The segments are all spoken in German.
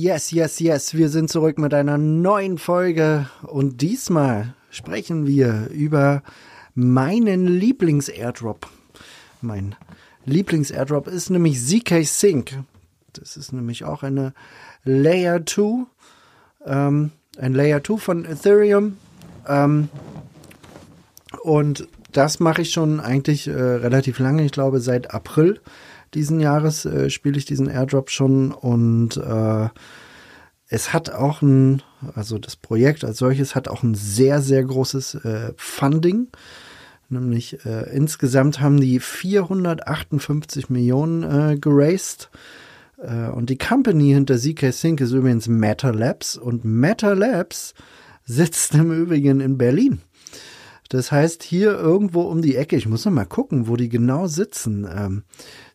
Yes, yes, yes, wir sind zurück mit einer neuen Folge und diesmal sprechen wir über meinen Lieblings-Airdrop. Mein Lieblings-Airdrop ist nämlich ZK Sync. Das ist nämlich auch eine Layer 2, ähm, ein Layer 2 von Ethereum. Ähm, und das mache ich schon eigentlich äh, relativ lange. Ich glaube, seit April diesen Jahres äh, spiele ich diesen Airdrop schon und äh, es hat auch ein, also das Projekt als solches hat auch ein sehr, sehr großes äh, Funding. Nämlich äh, insgesamt haben die 458 Millionen äh, geraced. Äh, und die Company hinter ZK Sync ist übrigens Meta Labs. Und Meta Labs sitzt im Übrigen in Berlin. Das heißt, hier irgendwo um die Ecke, ich muss noch mal gucken, wo die genau sitzen. Ähm,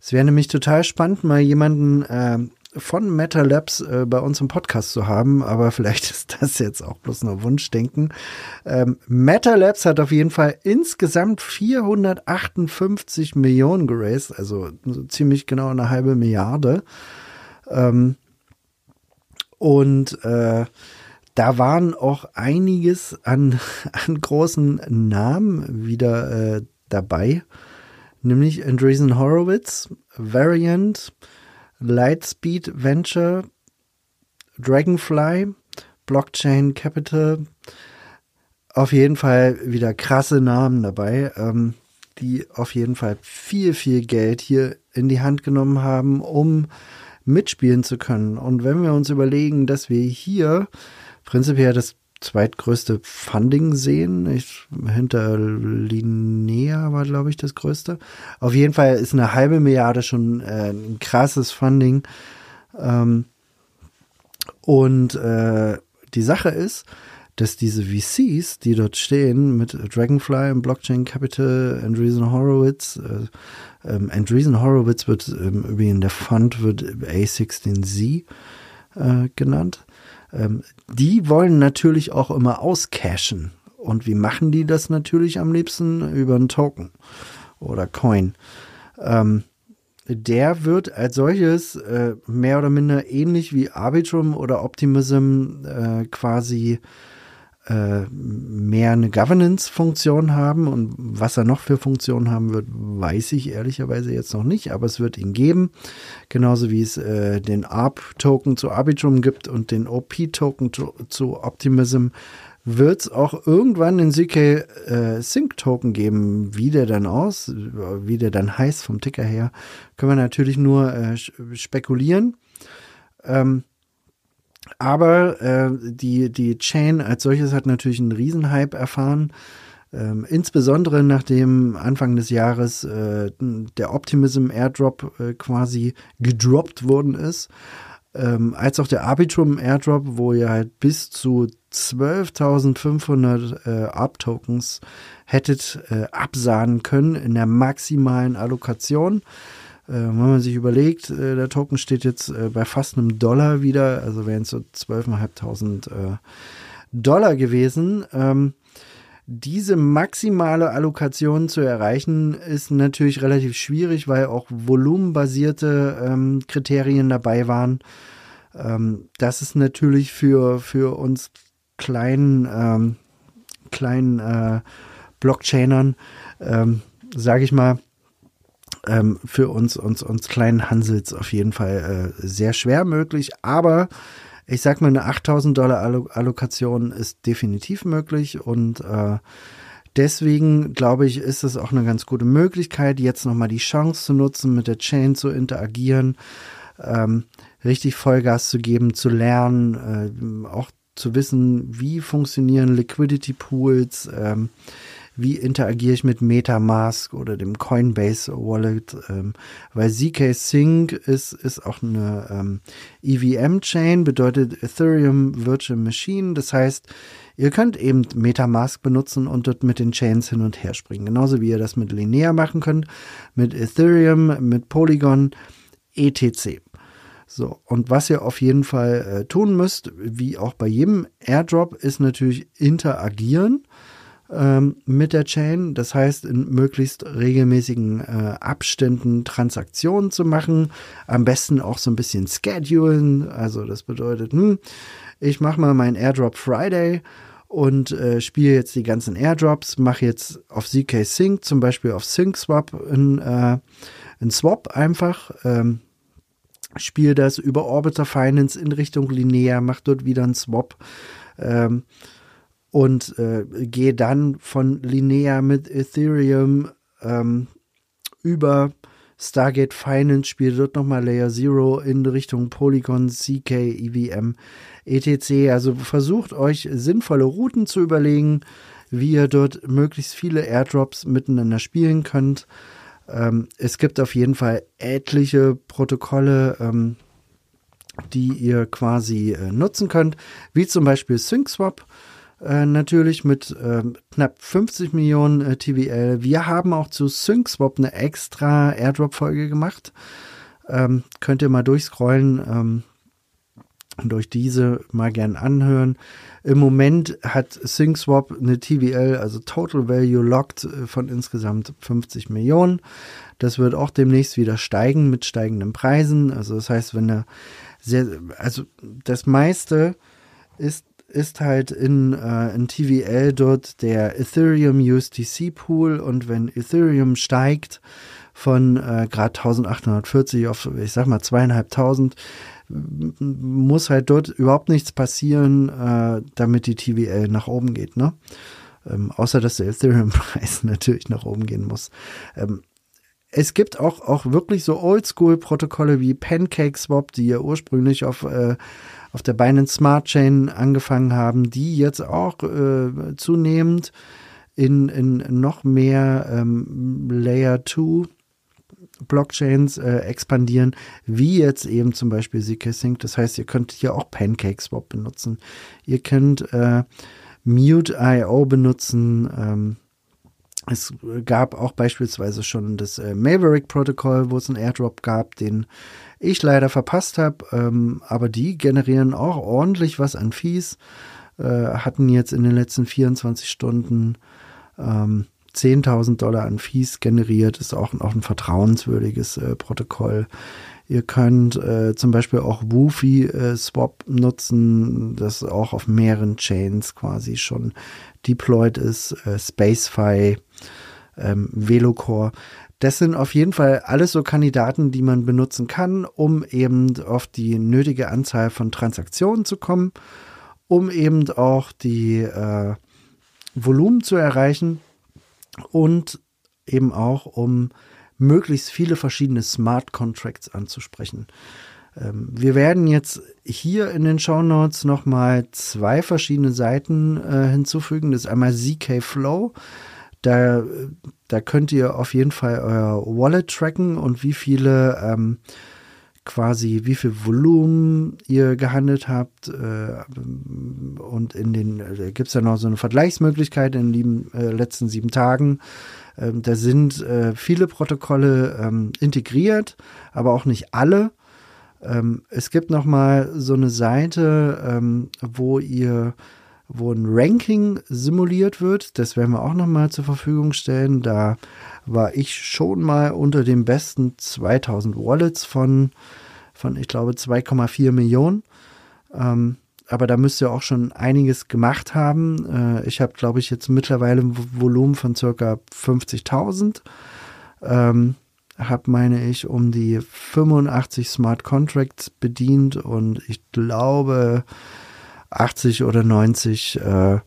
es wäre nämlich total spannend, mal jemanden ähm, von Meta Labs äh, bei uns im Podcast zu haben, aber vielleicht ist das jetzt auch bloß nur Wunschdenken. Ähm, Meta Labs hat auf jeden Fall insgesamt 458 Millionen geraced, also so ziemlich genau eine halbe Milliarde. Ähm, und äh, da waren auch einiges an, an großen Namen wieder äh, dabei, nämlich Andreessen Horowitz, Variant, Lightspeed Venture, Dragonfly, Blockchain Capital. Auf jeden Fall wieder krasse Namen dabei, ähm, die auf jeden Fall viel, viel Geld hier in die Hand genommen haben, um mitspielen zu können. Und wenn wir uns überlegen, dass wir hier prinzipiell das zweitgrößte Funding sehen. Ich, hinter Linnea war, glaube ich, das größte. Auf jeden Fall ist eine halbe Milliarde schon äh, ein krasses Funding. Ähm, und äh, die Sache ist, dass diese VCs, die dort stehen, mit Dragonfly und Blockchain Capital, Andreessen Horowitz, äh, ähm, Andreessen Horowitz wird ähm, übrigens der Fund wird A16Z äh, genannt ähm, die wollen natürlich auch immer auscashen. Und wie machen die das natürlich am liebsten? Über einen Token oder Coin. Ähm, der wird als solches äh, mehr oder minder ähnlich wie Arbitrum oder Optimism äh, quasi mehr eine Governance-Funktion haben und was er noch für Funktionen haben wird, weiß ich ehrlicherweise jetzt noch nicht, aber es wird ihn geben, genauso wie es äh, den ARP-Token zu Arbitrum gibt und den OP-Token zu, zu, Optimism, wird es auch irgendwann den ZK äh, Sync-Token geben. Wie der dann aus, wie der dann heißt vom Ticker her, können wir natürlich nur äh, spekulieren. Ähm, aber äh, die, die Chain als solches hat natürlich einen Riesenhype erfahren. Ähm, insbesondere nachdem Anfang des Jahres äh, der Optimism Airdrop äh, quasi gedroppt worden ist, ähm, als auch der Arbitrum Airdrop, wo ihr halt bis zu 12.500 äh, ARP-Tokens hättet äh, absahnen können in der maximalen Allokation. Äh, wenn man sich überlegt, äh, der Token steht jetzt äh, bei fast einem Dollar wieder, also wären es so 12.500 äh, Dollar gewesen. Ähm, diese maximale Allokation zu erreichen, ist natürlich relativ schwierig, weil auch volumenbasierte ähm, Kriterien dabei waren. Ähm, das ist natürlich für, für uns kleinen, kleinen Blockchainern, sage ich mal, ähm, für uns, uns, uns kleinen Hansels auf jeden Fall äh, sehr schwer möglich. Aber ich sag mal, eine 8000 Dollar Allokation ist definitiv möglich und äh, deswegen glaube ich, ist es auch eine ganz gute Möglichkeit, jetzt nochmal die Chance zu nutzen, mit der Chain zu interagieren, ähm, richtig Vollgas zu geben, zu lernen, äh, auch zu wissen, wie funktionieren Liquidity Pools, ähm, wie interagiere ich mit Metamask oder dem Coinbase Wallet, ähm, weil ZK Sync ist, ist auch eine ähm, EVM-Chain, bedeutet Ethereum Virtual Machine. Das heißt, ihr könnt eben Metamask benutzen und dort mit den Chains hin und her springen. Genauso wie ihr das mit Linear machen könnt, mit Ethereum, mit Polygon, etc. So, und was ihr auf jeden Fall äh, tun müsst, wie auch bei jedem Airdrop, ist natürlich interagieren ähm, mit der Chain. Das heißt, in möglichst regelmäßigen äh, Abständen Transaktionen zu machen. Am besten auch so ein bisschen schedulen. Also das bedeutet, hm, ich mache mal meinen Airdrop Friday und äh, spiele jetzt die ganzen Airdrops, mache jetzt auf ZK Sync, zum Beispiel auf SyncSwap ein, äh, ein Swap einfach. Ähm, spiele das über Orbiter Finance in Richtung Linear, mache dort wieder einen Swap ähm, und äh, gehe dann von Linear mit Ethereum ähm, über Stargate Finance, spiele dort nochmal Layer Zero in Richtung Polygon, CK, EVM, etc. Also versucht euch sinnvolle Routen zu überlegen, wie ihr dort möglichst viele Airdrops miteinander spielen könnt. Ähm, es gibt auf jeden Fall etliche Protokolle, ähm, die ihr quasi äh, nutzen könnt, wie zum Beispiel SyncSwap. Äh, natürlich mit äh, knapp 50 Millionen äh, TVL. Wir haben auch zu SyncSwap eine extra Airdrop-Folge gemacht. Ähm, könnt ihr mal durchscrollen ähm, und euch diese mal gern anhören. Im Moment hat SyncSwap eine TVL, also Total Value Locked äh, von insgesamt 50 Millionen. Das wird auch demnächst wieder steigen mit steigenden Preisen. Also das heißt, wenn er sehr, also das meiste ist ist halt in, äh, in TVL dort der Ethereum USDC Pool und wenn Ethereum steigt von äh, gerade 1840 auf, ich sag mal, zweieinhalbtausend, muss halt dort überhaupt nichts passieren, äh, damit die TVL nach oben geht, ne? Ähm, außer dass der Ethereum-Preis natürlich nach oben gehen muss. Ähm, es gibt auch, auch wirklich so Oldschool-Protokolle wie PancakeSwap, die ja ursprünglich auf, äh, auf der Binance Smart Chain angefangen haben, die jetzt auch äh, zunehmend in, in noch mehr ähm, Layer 2 Blockchains äh, expandieren, wie jetzt eben zum Beispiel zk-Sync. Das heißt, ihr könnt hier auch PancakeSwap benutzen. Ihr könnt äh, Mute.io benutzen. Ähm, es gab auch beispielsweise schon das äh, Maverick-Protokoll, wo es einen Airdrop gab, den ich leider verpasst habe. Ähm, aber die generieren auch ordentlich was an Fees. Äh, hatten jetzt in den letzten 24 Stunden ähm, 10.000 Dollar an Fees generiert, ist auch, auch ein vertrauenswürdiges äh, Protokoll. Ihr könnt äh, zum Beispiel auch Woofy äh, Swap nutzen, das auch auf mehreren Chains quasi schon deployed ist. Äh, Spacefy, ähm, Velocore. Das sind auf jeden Fall alles so Kandidaten, die man benutzen kann, um eben auf die nötige Anzahl von Transaktionen zu kommen, um eben auch die äh, Volumen zu erreichen und eben auch um möglichst viele verschiedene Smart Contracts anzusprechen. Ähm, wir werden jetzt hier in den Show Notes nochmal zwei verschiedene Seiten äh, hinzufügen. Das ist einmal ZK Flow. Da, da könnt ihr auf jeden Fall euer Wallet tracken und wie viele ähm, quasi, wie viel Volumen ihr gehandelt habt. Äh, und in den, äh, gibt es ja noch so eine Vergleichsmöglichkeit in den äh, letzten sieben Tagen. Ähm, da sind äh, viele Protokolle ähm, integriert, aber auch nicht alle. Ähm, es gibt noch mal so eine Seite, ähm, wo ihr wo ein Ranking simuliert wird. Das werden wir auch noch mal zur Verfügung stellen. Da war ich schon mal unter den besten 2000 Wallets von, von ich glaube, 2,4 Millionen. Ähm, aber da müsst ihr auch schon einiges gemacht haben. Äh, ich habe, glaube ich, jetzt mittlerweile ein Volumen von circa 50.000. Ähm, habe, meine ich, um die 85 Smart Contracts bedient und ich glaube 80 oder 90 äh,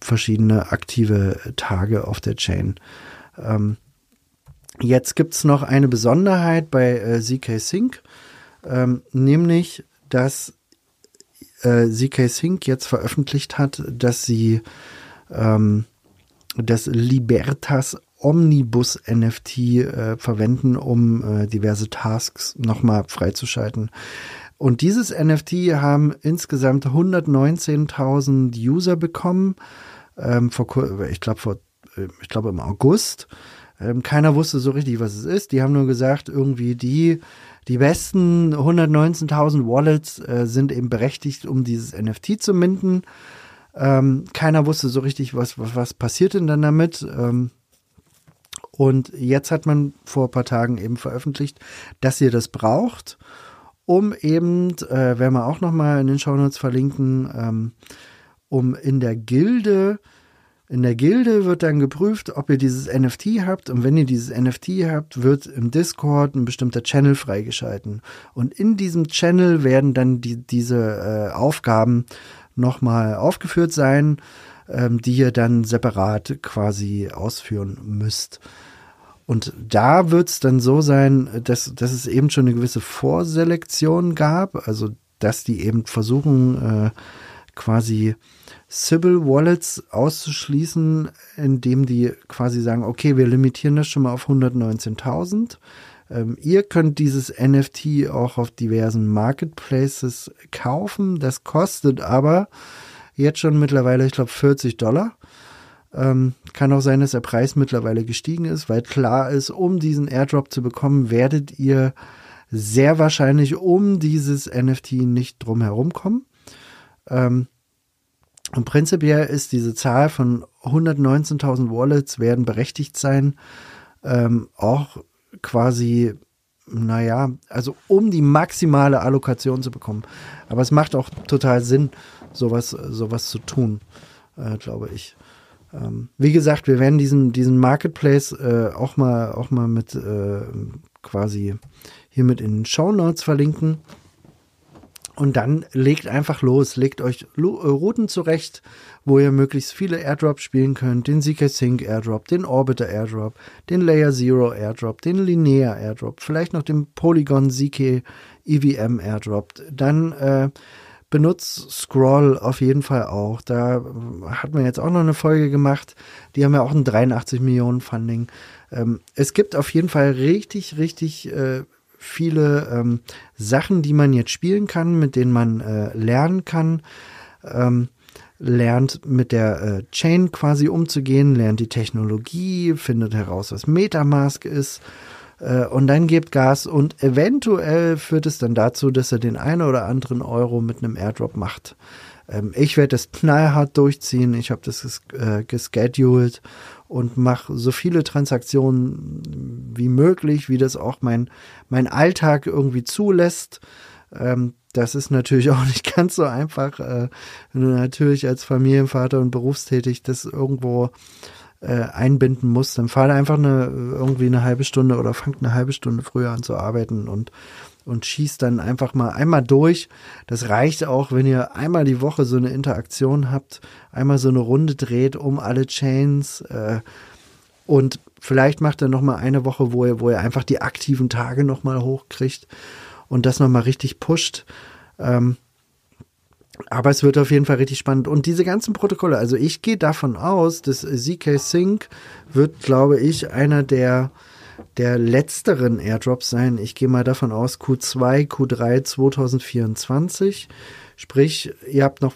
verschiedene aktive Tage auf der Chain. Ähm, jetzt gibt es noch eine Besonderheit bei äh, ZK Sync, ähm, nämlich, dass äh, ZK Sync jetzt veröffentlicht hat, dass sie ähm, das Libertas Omnibus NFT äh, verwenden, um äh, diverse Tasks nochmal freizuschalten. Und dieses NFT haben insgesamt 119.000 User bekommen. Ähm, vor, ich glaube vor, äh, ich glaube im August. Ähm, keiner wusste so richtig, was es ist. Die haben nur gesagt, irgendwie die die besten 119.000 Wallets äh, sind eben berechtigt, um dieses NFT zu minden. Ähm, keiner wusste so richtig, was, was, was passiert denn dann damit. Ähm, und jetzt hat man vor ein paar Tagen eben veröffentlicht, dass ihr das braucht, um eben, äh, werden wir auch nochmal in den Shownotes verlinken, ähm, um in der Gilde in der Gilde wird dann geprüft, ob ihr dieses NFT habt. Und wenn ihr dieses NFT habt, wird im Discord ein bestimmter Channel freigeschalten. Und in diesem Channel werden dann die, diese äh, Aufgaben nochmal aufgeführt sein, ähm, die ihr dann separat quasi ausführen müsst. Und da wird es dann so sein, dass, dass es eben schon eine gewisse Vorselektion gab, also dass die eben versuchen, äh, quasi Sybil Wallets auszuschließen, indem die quasi sagen, okay, wir limitieren das schon mal auf 119.000. Ähm, ihr könnt dieses NFT auch auf diversen Marketplaces kaufen. Das kostet aber jetzt schon mittlerweile, ich glaube, 40 Dollar. Ähm, kann auch sein, dass der Preis mittlerweile gestiegen ist, weil klar ist, um diesen Airdrop zu bekommen, werdet ihr sehr wahrscheinlich um dieses NFT nicht drum herum kommen. Ähm, und prinzipiell ist diese Zahl von 119.000 Wallets werden berechtigt sein, ähm, auch quasi, naja, also um die maximale Allokation zu bekommen. Aber es macht auch total Sinn, sowas, sowas zu tun, äh, glaube ich. Ähm, wie gesagt, wir werden diesen, diesen Marketplace äh, auch mal, auch mal mit äh, quasi hier mit in den Show Notes verlinken. Und dann legt einfach los, legt euch äh, Routen zurecht, wo ihr möglichst viele Airdrops spielen könnt. Den ZK Sync Airdrop, den Orbiter Airdrop, den Layer Zero Airdrop, den Linear Airdrop, vielleicht noch den Polygon ZK EVM Airdrop. Dann äh, benutzt Scroll auf jeden Fall auch. Da äh, hat man jetzt auch noch eine Folge gemacht. Die haben ja auch ein 83 Millionen Funding. Ähm, es gibt auf jeden Fall richtig, richtig äh, viele ähm, Sachen, die man jetzt spielen kann, mit denen man äh, lernen kann. Ähm, lernt mit der äh, Chain quasi umzugehen, lernt die Technologie, findet heraus, was Metamask ist äh, und dann gibt Gas und eventuell führt es dann dazu, dass er den einen oder anderen Euro mit einem Airdrop macht. Ähm, ich werde das knallhart durchziehen, ich habe das äh, gescheduled und mache so viele Transaktionen wie möglich, wie das auch mein, mein Alltag irgendwie zulässt. Ähm, das ist natürlich auch nicht ganz so einfach, äh, wenn du natürlich als Familienvater und berufstätig das irgendwo äh, einbinden musst, dann fahr einfach eine, irgendwie eine halbe Stunde oder fangt eine halbe Stunde früher an zu arbeiten und und schießt dann einfach mal einmal durch. Das reicht auch, wenn ihr einmal die Woche so eine Interaktion habt, einmal so eine Runde dreht um alle Chains äh, und vielleicht macht er noch mal eine Woche, wo ihr, wo ihr einfach die aktiven Tage noch mal hochkriegt und das noch mal richtig pusht. Ähm, aber es wird auf jeden Fall richtig spannend. Und diese ganzen Protokolle, also ich gehe davon aus, dass ZK Sync wird, glaube ich, einer der der letzteren Airdrops sein. Ich gehe mal davon aus, Q2, Q3 2024. Sprich, ihr habt noch,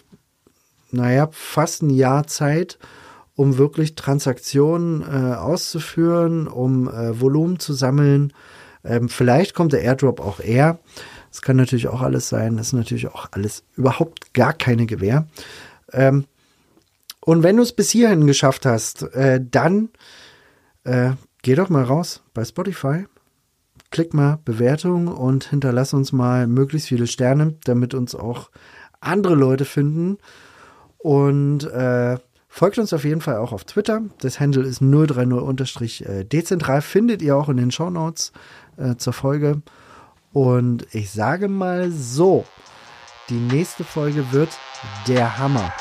naja, fast ein Jahr Zeit, um wirklich Transaktionen äh, auszuführen, um äh, Volumen zu sammeln. Ähm, vielleicht kommt der Airdrop auch eher. Das kann natürlich auch alles sein. Das ist natürlich auch alles überhaupt gar keine Gewähr. Ähm, und wenn du es bis hierhin geschafft hast, äh, dann äh, Geh doch mal raus bei Spotify, klick mal Bewertung und hinterlass uns mal möglichst viele Sterne, damit uns auch andere Leute finden. Und äh, folgt uns auf jeden Fall auch auf Twitter. Das Handle ist 030-dezentral. Findet ihr auch in den Show Notes äh, zur Folge. Und ich sage mal so, die nächste Folge wird der Hammer.